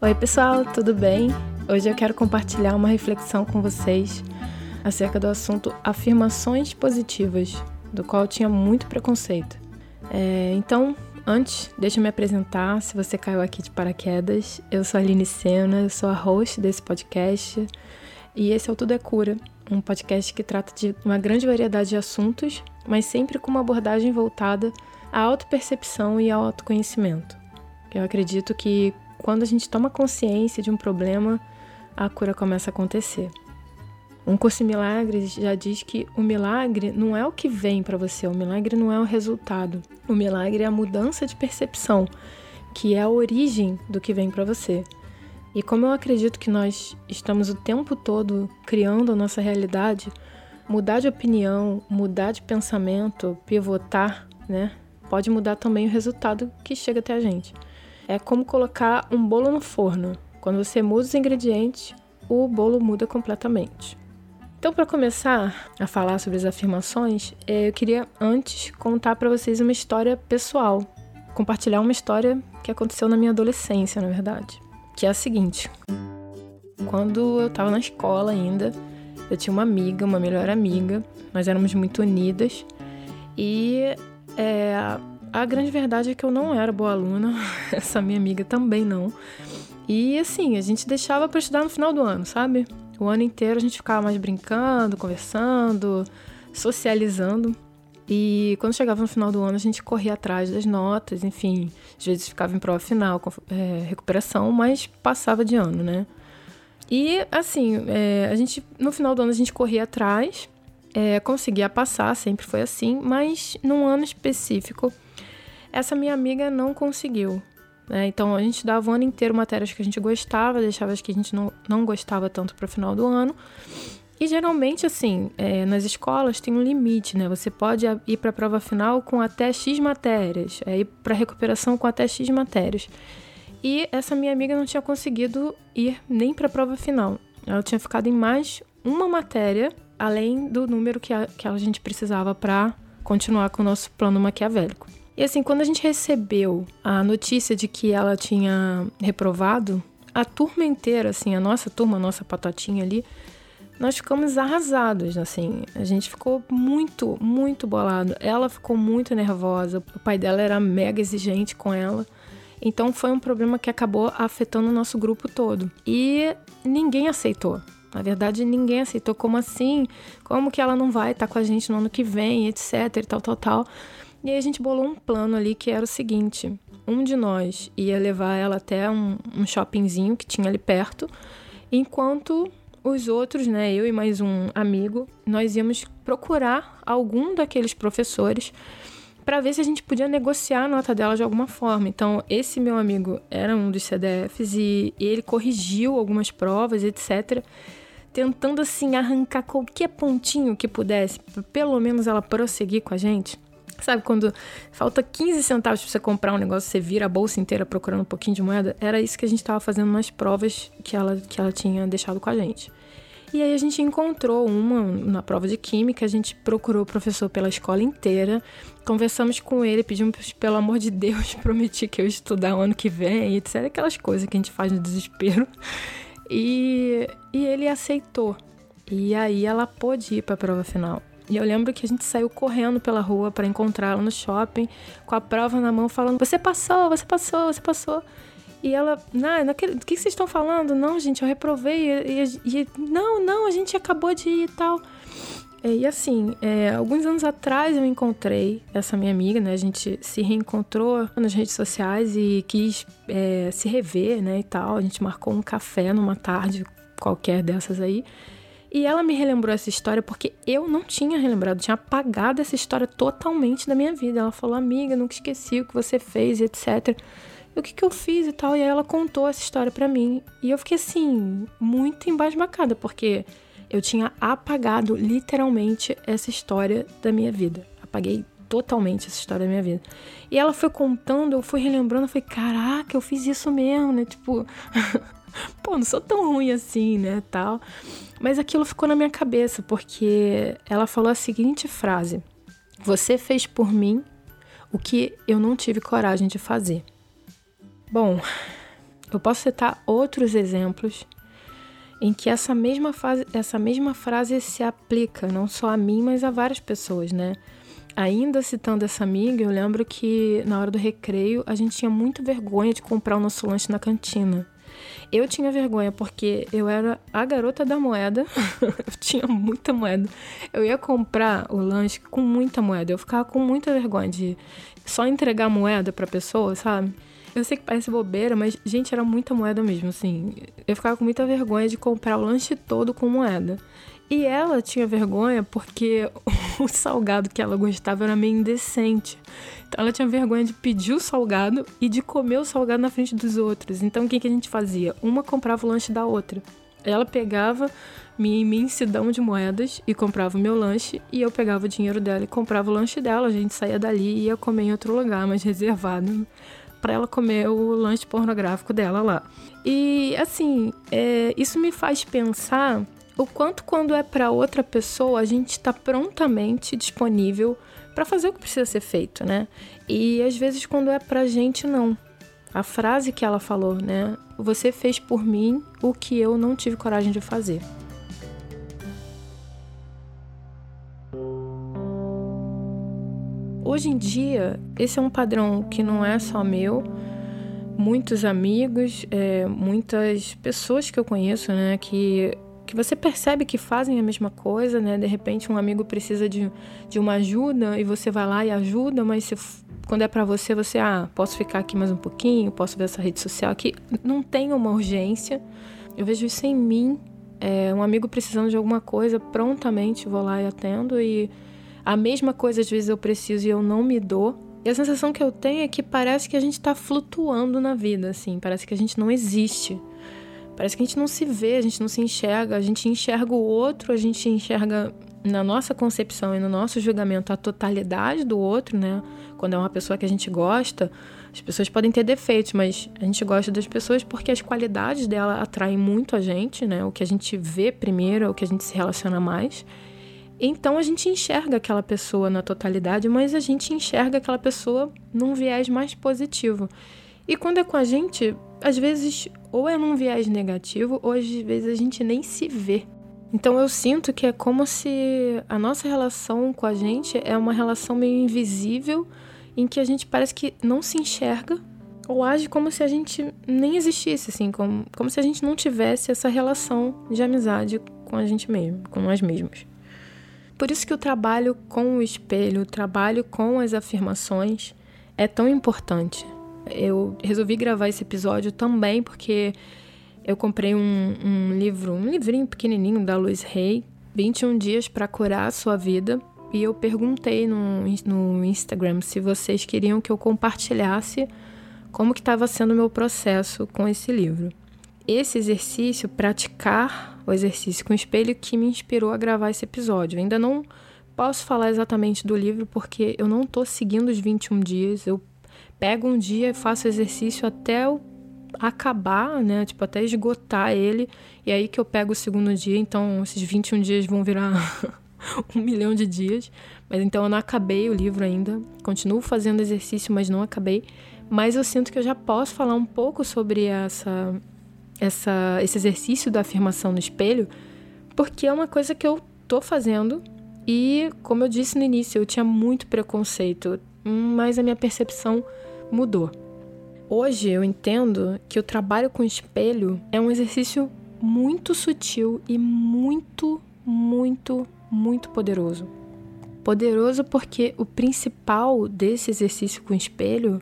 Oi, pessoal, tudo bem? Hoje eu quero compartilhar uma reflexão com vocês acerca do assunto afirmações positivas, do qual eu tinha muito preconceito. É, então, antes, deixa eu me apresentar. Se você caiu aqui de paraquedas, eu sou a Aline Sena, eu sou a host desse podcast e esse é o Tudo é Cura, um podcast que trata de uma grande variedade de assuntos, mas sempre com uma abordagem voltada à autopercepção e ao autoconhecimento. Eu acredito que quando a gente toma consciência de um problema, a cura começa a acontecer. Um curso em milagres já diz que o milagre não é o que vem para você, o milagre não é o resultado. O milagre é a mudança de percepção, que é a origem do que vem para você. E como eu acredito que nós estamos o tempo todo criando a nossa realidade, mudar de opinião, mudar de pensamento, pivotar, né, pode mudar também o resultado que chega até a gente. É como colocar um bolo no forno. Quando você muda os ingredientes, o bolo muda completamente. Então, para começar a falar sobre as afirmações, é, eu queria antes contar para vocês uma história pessoal, compartilhar uma história que aconteceu na minha adolescência, na verdade, que é a seguinte: quando eu estava na escola ainda, eu tinha uma amiga, uma melhor amiga, nós éramos muito unidas e é, a grande verdade é que eu não era boa aluna, essa minha amiga também não. E assim, a gente deixava para estudar no final do ano, sabe? O ano inteiro a gente ficava mais brincando, conversando, socializando. E quando chegava no final do ano, a gente corria atrás das notas, enfim. Às vezes ficava em prova final, é, recuperação, mas passava de ano, né? E assim, é, a gente no final do ano a gente corria atrás, é, conseguia passar, sempre foi assim, mas num ano específico essa minha amiga não conseguiu. Né? Então a gente dava o ano inteiro matérias que a gente gostava, deixava as que a gente não, não gostava tanto para o final do ano. E geralmente, assim, é, nas escolas tem um limite, né? Você pode ir para a prova final com até X matérias, é, ir para recuperação com até X matérias. E essa minha amiga não tinha conseguido ir nem para a prova final. Ela tinha ficado em mais uma matéria, além do número que a, que a gente precisava para continuar com o nosso plano maquiavélico. E assim, quando a gente recebeu a notícia de que ela tinha reprovado, a turma inteira, assim, a nossa turma, a nossa patatinha ali, nós ficamos arrasados, assim. A gente ficou muito, muito bolado. Ela ficou muito nervosa. O pai dela era mega exigente com ela. Então foi um problema que acabou afetando o nosso grupo todo. E ninguém aceitou. Na verdade, ninguém aceitou. Como assim? Como que ela não vai estar com a gente no ano que vem, etc, e tal, tal, tal. E aí a gente bolou um plano ali que era o seguinte: um de nós ia levar ela até um, um shoppingzinho que tinha ali perto, enquanto os outros, né, eu e mais um amigo, nós íamos procurar algum daqueles professores para ver se a gente podia negociar a nota dela de alguma forma. Então, esse meu amigo era um dos CDFs e ele corrigiu algumas provas, etc tentando assim arrancar qualquer pontinho que pudesse, pelo menos ela prosseguir com a gente. Sabe, quando falta 15 centavos pra você comprar um negócio, você vira a bolsa inteira procurando um pouquinho de moeda? Era isso que a gente tava fazendo nas provas que ela, que ela tinha deixado com a gente. E aí a gente encontrou uma na prova de química, a gente procurou o professor pela escola inteira, conversamos com ele, pedimos pelo amor de Deus, prometi que eu ia estudar o ano que vem, etc. Aquelas coisas que a gente faz no desespero. E, e ele aceitou. E aí ela pôde ir para a prova final. E eu lembro que a gente saiu correndo pela rua para encontrá-la no shopping, com a prova na mão, falando: Você passou, você passou, você passou. E ela, não, naquele, o que vocês estão falando? Não, gente, eu reprovei. E, e, e, não, não, a gente acabou de ir e tal. E assim, é, alguns anos atrás eu encontrei essa minha amiga, né? A gente se reencontrou nas redes sociais e quis é, se rever, né? E tal. A gente marcou um café numa tarde qualquer dessas aí. E ela me relembrou essa história porque eu não tinha relembrado, tinha apagado essa história totalmente da minha vida. Ela falou, amiga, nunca esqueci o que você fez, etc. E o que, que eu fiz e tal. E aí ela contou essa história para mim. E eu fiquei assim, muito embasbacada, porque eu tinha apagado literalmente essa história da minha vida. Apaguei totalmente essa história da minha vida. E ela foi contando, eu fui relembrando, eu falei, caraca, eu fiz isso mesmo, né? Tipo, pô, não sou tão ruim assim, né, tal. Mas aquilo ficou na minha cabeça, porque ela falou a seguinte frase: Você fez por mim o que eu não tive coragem de fazer. Bom, Eu posso citar outros exemplos em que essa mesma, fase, essa mesma frase se aplica não só a mim, mas a várias pessoas, né? Ainda citando essa amiga, eu lembro que na hora do recreio a gente tinha muita vergonha de comprar o nosso lanche na cantina. Eu tinha vergonha porque eu era a garota da moeda, eu tinha muita moeda. Eu ia comprar o lanche com muita moeda, eu ficava com muita vergonha de só entregar moeda pra pessoa, sabe? Eu sei que parece bobeira, mas, gente, era muita moeda mesmo, assim. Eu ficava com muita vergonha de comprar o lanche todo com moeda. E ela tinha vergonha porque o salgado que ela gostava era meio indecente. Então ela tinha vergonha de pedir o salgado e de comer o salgado na frente dos outros. Então o que, que a gente fazia? Uma comprava o lanche da outra. Ela pegava minha imensidão de moedas e comprava o meu lanche, e eu pegava o dinheiro dela e comprava o lanche dela. A gente saía dali e ia comer em outro lugar mais reservado para ela comer o lanche pornográfico dela lá. E assim, é, isso me faz pensar o quanto quando é para outra pessoa a gente está prontamente disponível para fazer o que precisa ser feito, né? E às vezes quando é pra gente não. A frase que ela falou, né? Você fez por mim o que eu não tive coragem de fazer. Hoje em dia, esse é um padrão que não é só meu. Muitos amigos, é, muitas pessoas que eu conheço, né, que que você percebe que fazem a mesma coisa, né? De repente um amigo precisa de, de uma ajuda e você vai lá e ajuda, mas se, quando é para você, você, ah, posso ficar aqui mais um pouquinho, posso ver essa rede social aqui. Não tem uma urgência. Eu vejo isso em mim. É, um amigo precisando de alguma coisa, prontamente vou lá e atendo. E a mesma coisa às vezes eu preciso e eu não me dou. E a sensação que eu tenho é que parece que a gente está flutuando na vida, assim. Parece que a gente não existe. Parece que a gente não se vê, a gente não se enxerga, a gente enxerga o outro, a gente enxerga na nossa concepção e no nosso julgamento a totalidade do outro, né? Quando é uma pessoa que a gente gosta, as pessoas podem ter defeitos, mas a gente gosta das pessoas porque as qualidades dela atraem muito a gente, né? O que a gente vê primeiro é o que a gente se relaciona mais. Então a gente enxerga aquela pessoa na totalidade, mas a gente enxerga aquela pessoa num viés mais positivo. E quando é com a gente, às vezes ou é num viés negativo, ou às vezes a gente nem se vê. Então eu sinto que é como se a nossa relação com a gente é uma relação meio invisível, em que a gente parece que não se enxerga ou age como se a gente nem existisse, assim, como, como se a gente não tivesse essa relação de amizade com a gente mesmo, com nós mesmos. Por isso que o trabalho com o espelho, o trabalho com as afirmações é tão importante eu resolvi gravar esse episódio também porque eu comprei um, um livro, um livrinho pequenininho da Luiz Rey, 21 dias para curar a sua vida. E eu perguntei no, no Instagram se vocês queriam que eu compartilhasse como que estava sendo o meu processo com esse livro. Esse exercício, praticar o exercício com o espelho, que me inspirou a gravar esse episódio. Eu ainda não posso falar exatamente do livro porque eu não estou seguindo os 21 dias. Eu pego um dia e faço exercício até eu acabar, né? Tipo, até esgotar ele. E aí que eu pego o segundo dia. Então, esses 21 dias vão virar um milhão de dias. Mas então eu não acabei o livro ainda. Continuo fazendo exercício, mas não acabei. Mas eu sinto que eu já posso falar um pouco sobre essa, essa, esse exercício da afirmação no espelho, porque é uma coisa que eu tô fazendo. E, como eu disse no início, eu tinha muito preconceito, mas a minha percepção mudou. Hoje eu entendo que o trabalho com espelho é um exercício muito sutil e muito, muito, muito poderoso. Poderoso porque o principal desse exercício com espelho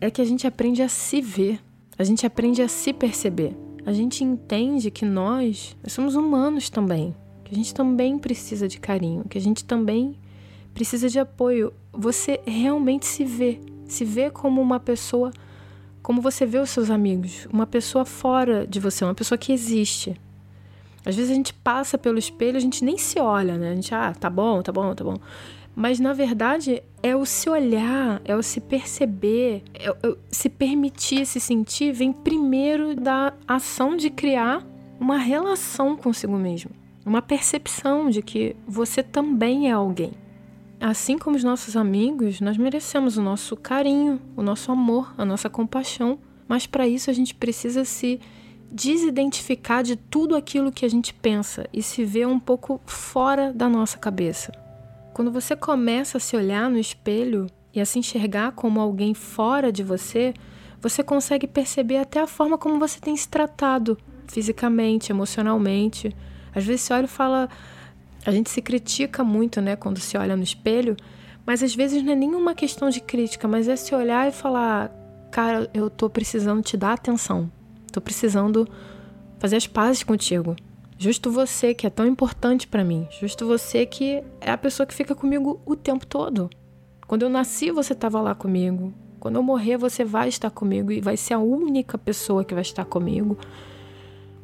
é que a gente aprende a se ver, a gente aprende a se perceber. A gente entende que nós, nós somos humanos também, que a gente também precisa de carinho, que a gente também precisa de apoio. Você realmente se vê se vê como uma pessoa, como você vê os seus amigos, uma pessoa fora de você, uma pessoa que existe. Às vezes a gente passa pelo espelho, a gente nem se olha, né? A gente, ah, tá bom, tá bom, tá bom. Mas na verdade é o se olhar, é o se perceber, é o se permitir se sentir, vem primeiro da ação de criar uma relação consigo mesmo, uma percepção de que você também é alguém. Assim como os nossos amigos, nós merecemos o nosso carinho, o nosso amor, a nossa compaixão, Mas para isso a gente precisa se desidentificar de tudo aquilo que a gente pensa e se ver um pouco fora da nossa cabeça. Quando você começa a se olhar no espelho e a se enxergar como alguém fora de você, você consegue perceber até a forma como você tem se tratado fisicamente, emocionalmente. Às vezes você olha e fala. A gente se critica muito, né, quando se olha no espelho, mas às vezes não é nenhuma questão de crítica, mas é se olhar e falar: cara, eu tô precisando te dar atenção. Tô precisando fazer as pazes contigo. Justo você que é tão importante para mim. Justo você que é a pessoa que fica comigo o tempo todo. Quando eu nasci, você estava lá comigo. Quando eu morrer, você vai estar comigo e vai ser a única pessoa que vai estar comigo.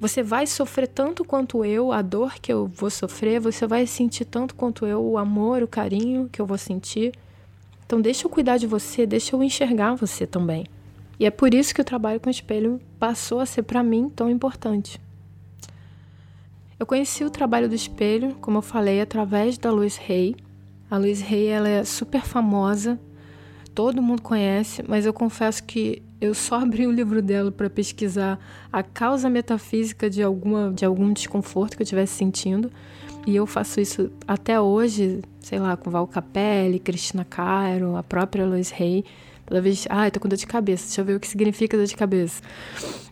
Você vai sofrer tanto quanto eu, a dor que eu vou sofrer, você vai sentir tanto quanto eu o amor, o carinho que eu vou sentir. Então deixa eu cuidar de você, deixa eu enxergar você também. E é por isso que o trabalho com o espelho passou a ser para mim tão importante. Eu conheci o trabalho do espelho, como eu falei, através da Luz Rey. A Luz Rey ela é super famosa, todo mundo conhece, mas eu confesso que eu só abri o livro dela para pesquisar a causa metafísica de alguma de algum desconforto que eu estivesse sentindo. E eu faço isso até hoje, sei lá, com Val Capelli, Cristina Caro, a própria Lois Rey. Toda vez, ah, eu tô com dor de cabeça, deixa eu ver o que significa dor de cabeça.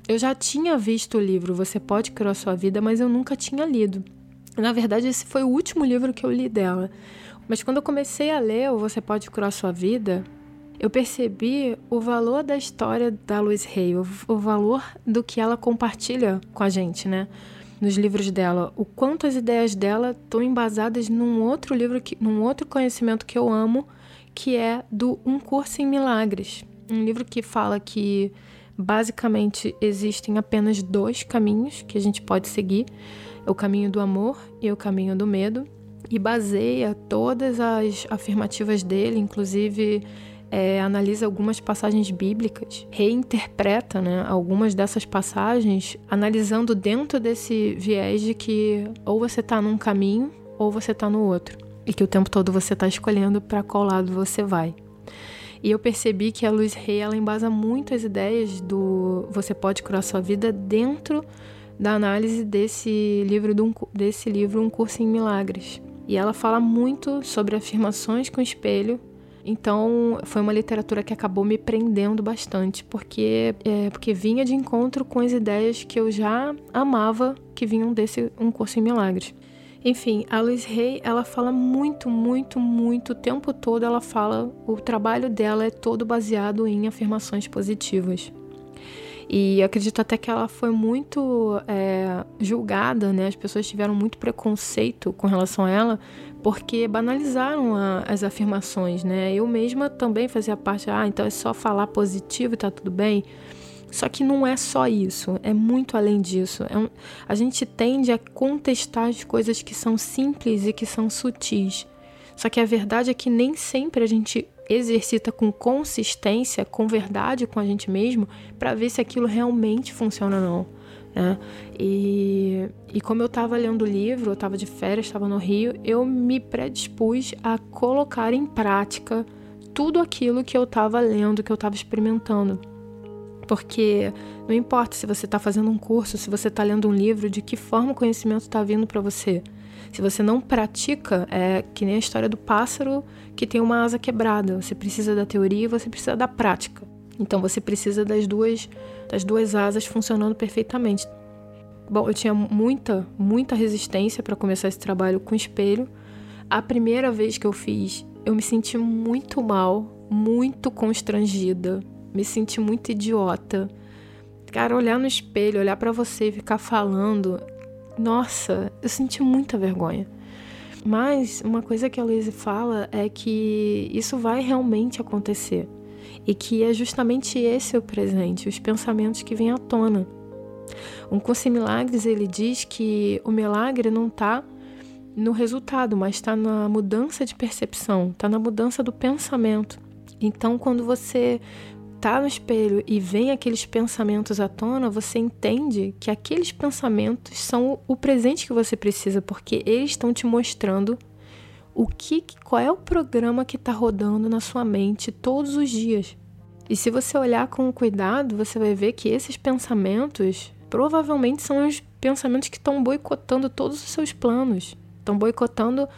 Eu já tinha visto o livro Você Pode Criar Sua Vida, mas eu nunca tinha lido. Na verdade, esse foi o último livro que eu li dela. Mas quando eu comecei a ler o Você Pode Curar Sua Vida, eu percebi o valor da história da Louise Hay, o, valor do que ela compartilha com a gente, né? Nos livros dela, o quanto as ideias dela estão embasadas num outro livro, que, num outro conhecimento que eu amo, que é do Um Curso em Milagres. Um livro que fala que basicamente existem apenas dois caminhos que a gente pode seguir: o caminho do amor e o caminho do medo. E baseia todas as afirmativas dele, inclusive é, analisa algumas passagens bíblicas, reinterpreta né, algumas dessas passagens, analisando dentro desse viés de que ou você está num caminho ou você está no outro e que o tempo todo você está escolhendo para qual lado você vai. E eu percebi que a Luz Rei ela embasa muito as ideias do você pode curar sua vida dentro da análise desse livro desse livro Um Curso em Milagres. E ela fala muito sobre afirmações com espelho. Então, foi uma literatura que acabou me prendendo bastante, porque é, porque vinha de encontro com as ideias que eu já amava que vinham desse Um Curso em Milagres. Enfim, a Liz Hay, ela fala muito, muito, muito, o tempo todo ela fala, o trabalho dela é todo baseado em afirmações positivas. E acredito até que ela foi muito é, julgada, né? As pessoas tiveram muito preconceito com relação a ela, porque banalizaram a, as afirmações, né? Eu mesma também fazia parte, ah, então é só falar positivo e tá tudo bem. Só que não é só isso, é muito além disso. É um, a gente tende a contestar as coisas que são simples e que são sutis. Só que a verdade é que nem sempre a gente exercita com consistência, com verdade com a gente mesmo, para ver se aquilo realmente funciona ou não. Né? E, e como eu estava lendo o livro, eu estava de férias, estava no Rio, eu me predispus a colocar em prática tudo aquilo que eu estava lendo, que eu estava experimentando. Porque não importa se você está fazendo um curso, se você está lendo um livro, de que forma o conhecimento está vindo para você. Se você não pratica, é que nem a história do pássaro que tem uma asa quebrada. Você precisa da teoria e você precisa da prática. Então você precisa das duas, das duas asas funcionando perfeitamente. Bom, eu tinha muita, muita resistência para começar esse trabalho com espelho. A primeira vez que eu fiz, eu me senti muito mal, muito constrangida, me senti muito idiota. Cara, olhar no espelho, olhar para você e ficar falando, nossa, eu senti muita vergonha. Mas uma coisa que a Luísa fala é que isso vai realmente acontecer e que é justamente esse o presente, os pensamentos que vêm à tona. Um curso em milagres ele diz que o milagre não está no resultado, mas está na mudança de percepção, está na mudança do pensamento. Então, quando você tá no espelho e vem aqueles pensamentos à tona, você entende que aqueles pensamentos são o presente que você precisa, porque eles estão te mostrando o que, qual é o programa que está rodando na sua mente todos os dias. E se você olhar com cuidado, você vai ver que esses pensamentos provavelmente são os pensamentos que estão boicotando todos os seus planos, estão boicotando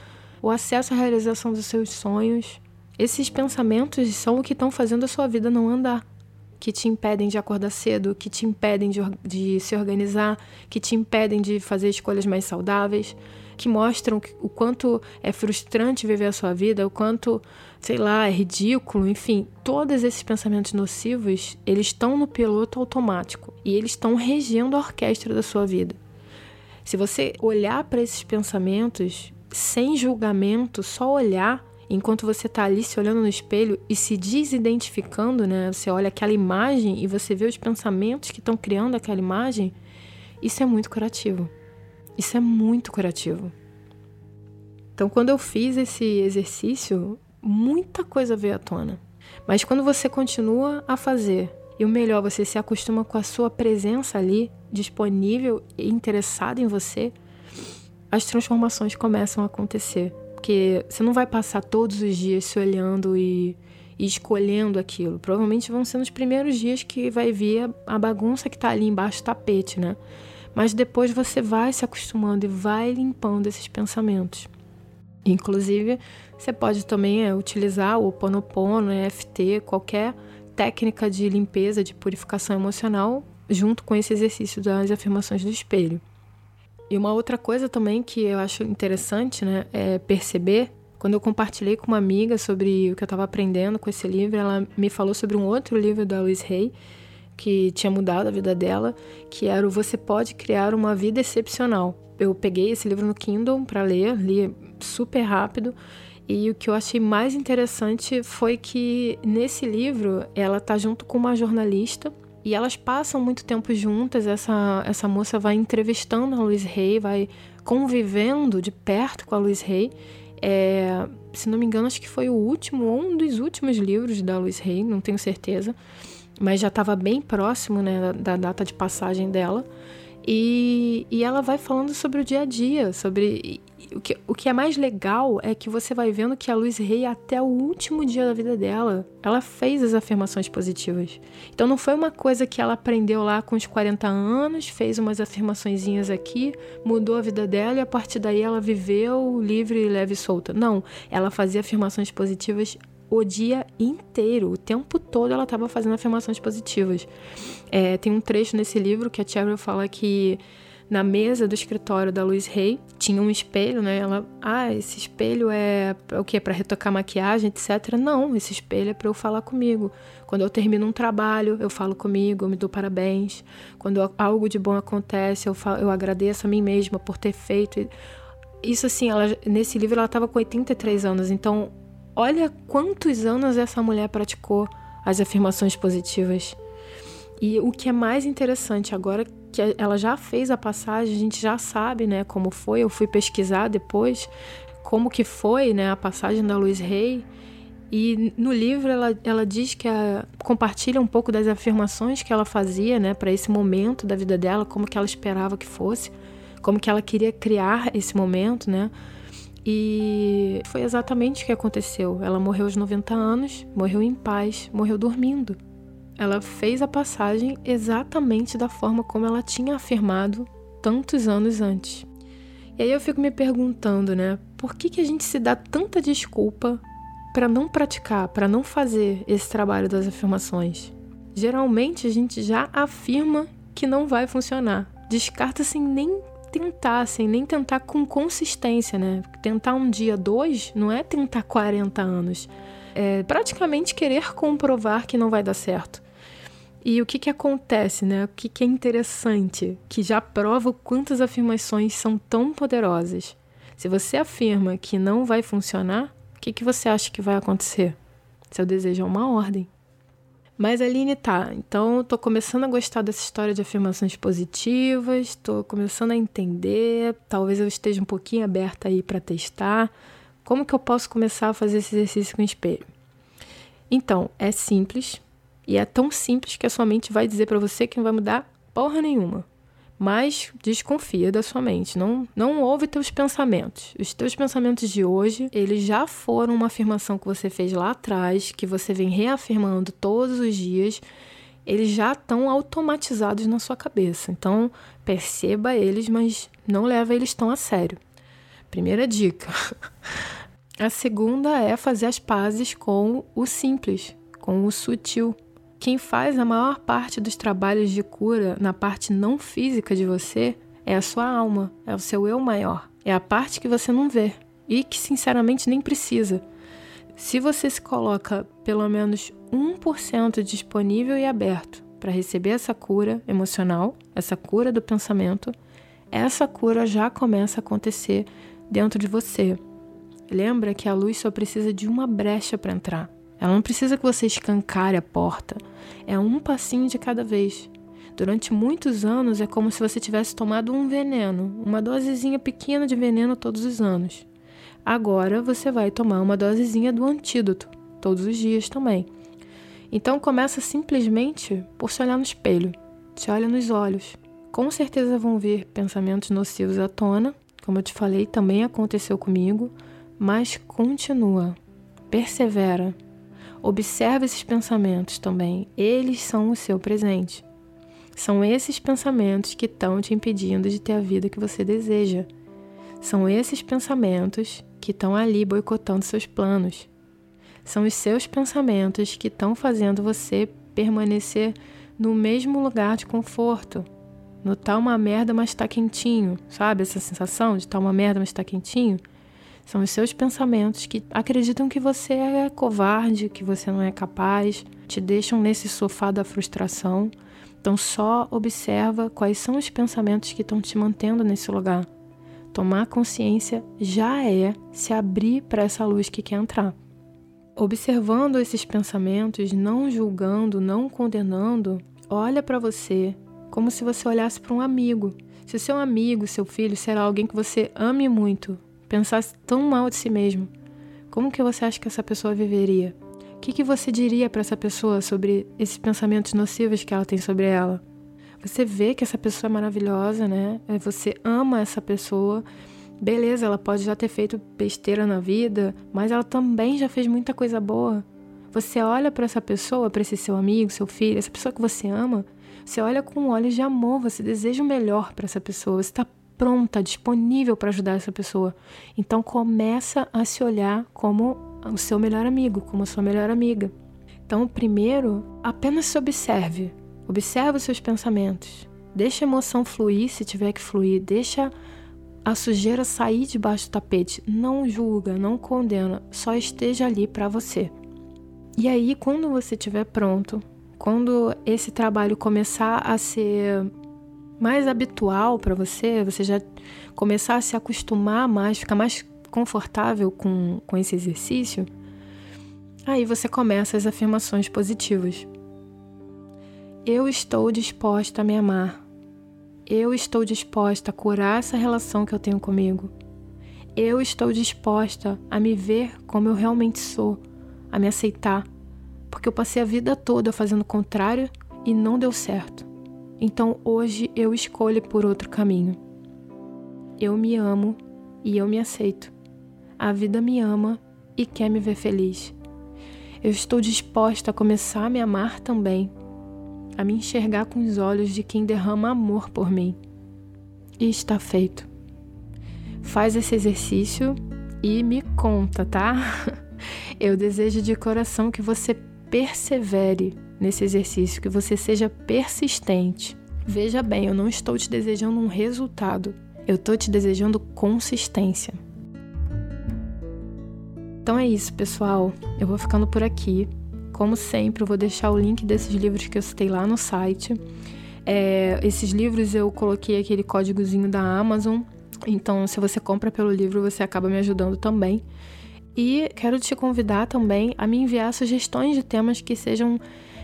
o acesso à realização dos seus sonhos. Esses pensamentos são o que estão fazendo a sua vida não andar, que te impedem de acordar cedo, que te impedem de, de se organizar, que te impedem de fazer escolhas mais saudáveis que mostram o quanto é frustrante viver a sua vida, o quanto, sei lá, é ridículo, enfim, todos esses pensamentos nocivos, eles estão no piloto automático e eles estão regendo a orquestra da sua vida. Se você olhar para esses pensamentos sem julgamento, só olhar enquanto você está ali se olhando no espelho e se desidentificando, né? Você olha aquela imagem e você vê os pensamentos que estão criando aquela imagem, isso é muito curativo. Isso é muito curativo. Então, quando eu fiz esse exercício, muita coisa veio à tona. Mas quando você continua a fazer, e o melhor, você se acostuma com a sua presença ali, disponível e interessado em você, as transformações começam a acontecer. Porque você não vai passar todos os dias se olhando e, e escolhendo aquilo. Provavelmente vão ser nos primeiros dias que vai vir a, a bagunça que está ali embaixo do tapete, né? Mas depois você vai se acostumando e vai limpando esses pensamentos. Inclusive, você pode também é, utilizar o Ponopono, EFT, qualquer técnica de limpeza, de purificação emocional, junto com esse exercício das afirmações do espelho. E uma outra coisa também que eu acho interessante né, é perceber, quando eu compartilhei com uma amiga sobre o que eu estava aprendendo com esse livro, ela me falou sobre um outro livro da Louise Hay, que tinha mudado a vida dela, que era o Você Pode Criar uma Vida Excepcional. Eu peguei esse livro no Kindle para ler, li super rápido. E o que eu achei mais interessante foi que nesse livro ela tá junto com uma jornalista e elas passam muito tempo juntas. Essa, essa moça vai entrevistando a Luiz Rey, vai convivendo de perto com a Luiz Rey. É, se não me engano, acho que foi o último, ou um dos últimos livros da Luiz Rey, não tenho certeza mas já estava bem próximo né, da data de passagem dela. E, e ela vai falando sobre o dia a dia, sobre. O que, o que é mais legal é que você vai vendo que a Luz Rei, até o último dia da vida dela, ela fez as afirmações positivas. Então não foi uma coisa que ela aprendeu lá com os 40 anos, fez umas afirmaçõezinhas aqui, mudou a vida dela e a partir daí ela viveu livre, leve e solta. Não, ela fazia afirmações positivas o dia inteiro, o tempo todo ela estava fazendo afirmações positivas. É, tem um trecho nesse livro que a Cheryl fala que na mesa do escritório da Louise Hay tinha um espelho, né? Ela, ah, esse espelho é o que? Para retocar maquiagem, etc. Não, esse espelho é para eu falar comigo. Quando eu termino um trabalho, eu falo comigo, eu me dou parabéns. Quando algo de bom acontece, eu, falo, eu agradeço a mim mesma por ter feito. Isso assim, ela, nesse livro ela estava com 83 anos, então Olha quantos anos essa mulher praticou as afirmações positivas. E o que é mais interessante agora que ela já fez a passagem, a gente já sabe, né, como foi. Eu fui pesquisar depois como que foi, né, a passagem da Luiz Rey. E no livro ela, ela diz que a, compartilha um pouco das afirmações que ela fazia, né, para esse momento da vida dela, como que ela esperava que fosse, como que ela queria criar esse momento, né? E foi exatamente o que aconteceu. Ela morreu aos 90 anos, morreu em paz, morreu dormindo. Ela fez a passagem exatamente da forma como ela tinha afirmado tantos anos antes. E aí eu fico me perguntando, né? Por que, que a gente se dá tanta desculpa para não praticar, para não fazer esse trabalho das afirmações? Geralmente a gente já afirma que não vai funcionar. Descarta sem nem tentar, sem nem tentar com consistência, né? Tentar um dia, dois, não é tentar 40 anos. É praticamente querer comprovar que não vai dar certo. E o que, que acontece, né? O que, que é interessante, que já prova quantas afirmações são tão poderosas. Se você afirma que não vai funcionar, o que, que você acha que vai acontecer? Seu desejo é uma ordem. Mas Aline, tá, então tô começando a gostar dessa história de afirmações positivas, tô começando a entender, talvez eu esteja um pouquinho aberta aí para testar. Como que eu posso começar a fazer esse exercício com o espelho? Então, é simples, e é tão simples que a sua mente vai dizer para você que não vai mudar porra nenhuma. Mas desconfia da sua mente, não, não ouve teus pensamentos. Os teus pensamentos de hoje, eles já foram uma afirmação que você fez lá atrás, que você vem reafirmando todos os dias, eles já estão automatizados na sua cabeça. Então, perceba eles, mas não leva eles tão a sério. Primeira dica. A segunda é fazer as pazes com o simples, com o sutil. Quem faz a maior parte dos trabalhos de cura na parte não física de você é a sua alma, é o seu eu maior. É a parte que você não vê e que sinceramente nem precisa. Se você se coloca pelo menos 1% disponível e aberto para receber essa cura emocional, essa cura do pensamento, essa cura já começa a acontecer dentro de você. Lembra que a luz só precisa de uma brecha para entrar. Ela não precisa que você escancare a porta. É um passinho de cada vez. Durante muitos anos é como se você tivesse tomado um veneno, uma dosezinha pequena de veneno todos os anos. Agora você vai tomar uma dosezinha do antídoto, todos os dias também. Então começa simplesmente por se olhar no espelho. Se olha nos olhos. Com certeza vão vir pensamentos nocivos à tona, como eu te falei, também aconteceu comigo mas continua, persevera. Observa esses pensamentos também, eles são o seu presente. São esses pensamentos que estão te impedindo de ter a vida que você deseja. São esses pensamentos que estão ali boicotando seus planos. São os seus pensamentos que estão fazendo você permanecer no mesmo lugar de conforto. No tá uma merda, mas tá quentinho. Sabe essa sensação de tá uma merda, mas tá quentinho? São os seus pensamentos que acreditam que você é covarde, que você não é capaz, te deixam nesse sofá da frustração. Então só observa quais são os pensamentos que estão te mantendo nesse lugar. Tomar consciência já é se abrir para essa luz que quer entrar. Observando esses pensamentos, não julgando, não condenando, olha para você como se você olhasse para um amigo. Se o seu amigo, seu filho, será alguém que você ame muito, pensasse tão mal de si mesmo, como que você acha que essa pessoa viveria? O que, que você diria para essa pessoa sobre esses pensamentos nocivos que ela tem sobre ela? Você vê que essa pessoa é maravilhosa, né? É, você ama essa pessoa. Beleza, ela pode já ter feito besteira na vida, mas ela também já fez muita coisa boa. Você olha para essa pessoa, para esse seu amigo, seu filho, essa pessoa que você ama, você olha com olhos de amor, você deseja o melhor para essa pessoa, você está pronta, disponível para ajudar essa pessoa. Então começa a se olhar como o seu melhor amigo, como a sua melhor amiga. Então, primeiro, apenas se observe. Observe os seus pensamentos. Deixa a emoção fluir se tiver que fluir. Deixa a sujeira sair debaixo do tapete. Não julga, não condena. Só esteja ali para você. E aí, quando você estiver pronto, quando esse trabalho começar a ser mais habitual para você, você já começar a se acostumar mais, ficar mais confortável com, com esse exercício, aí você começa as afirmações positivas. Eu estou disposta a me amar. Eu estou disposta a curar essa relação que eu tenho comigo. Eu estou disposta a me ver como eu realmente sou, a me aceitar, porque eu passei a vida toda fazendo o contrário e não deu certo. Então hoje eu escolho por outro caminho. Eu me amo e eu me aceito. A vida me ama e quer me ver feliz. Eu estou disposta a começar a me amar também, a me enxergar com os olhos de quem derrama amor por mim. E está feito. Faz esse exercício e me conta, tá? Eu desejo de coração que você persevere nesse exercício, que você seja persistente. Veja bem, eu não estou te desejando um resultado, eu estou te desejando consistência. Então é isso, pessoal. Eu vou ficando por aqui. Como sempre, eu vou deixar o link desses livros que eu citei lá no site. É, esses livros eu coloquei aquele códigozinho da Amazon. Então, se você compra pelo livro, você acaba me ajudando também. E quero te convidar também a me enviar sugestões de temas que sejam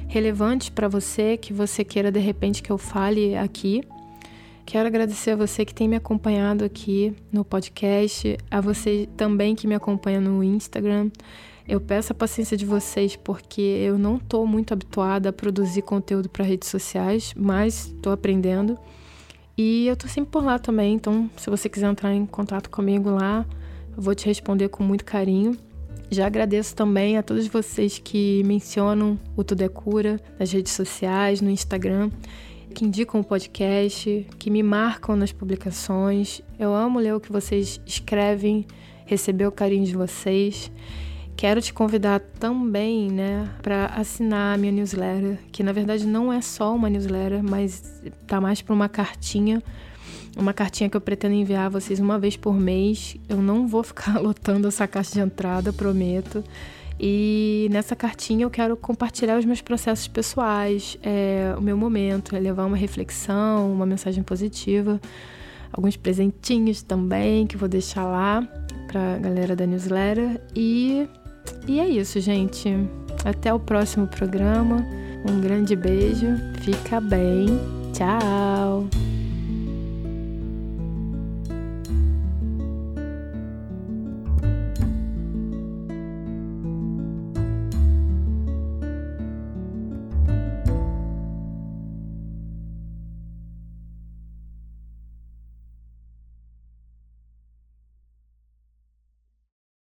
relevantes para você, que você queira de repente que eu fale aqui. Quero agradecer a você que tem me acompanhado aqui no podcast, a você também que me acompanha no Instagram. Eu peço a paciência de vocês porque eu não estou muito habituada a produzir conteúdo para redes sociais, mas estou aprendendo. E eu tô sempre por lá também, então se você quiser entrar em contato comigo lá, eu vou te responder com muito carinho. Já agradeço também a todos vocês que mencionam o Tudo é Cura nas redes sociais, no Instagram, que indicam o podcast, que me marcam nas publicações. Eu amo ler o que vocês escrevem, receber o carinho de vocês. Quero te convidar também, né, para assinar a minha newsletter, que na verdade não é só uma newsletter, mas tá mais para uma cartinha, uma cartinha que eu pretendo enviar a vocês uma vez por mês. Eu não vou ficar lotando essa caixa de entrada, prometo. E nessa cartinha eu quero compartilhar os meus processos pessoais, é, o meu momento, é levar uma reflexão, uma mensagem positiva, alguns presentinhos também que vou deixar lá para a galera da newsletter e e é isso, gente. Até o próximo programa. Um grande beijo. Fica bem. Tchau.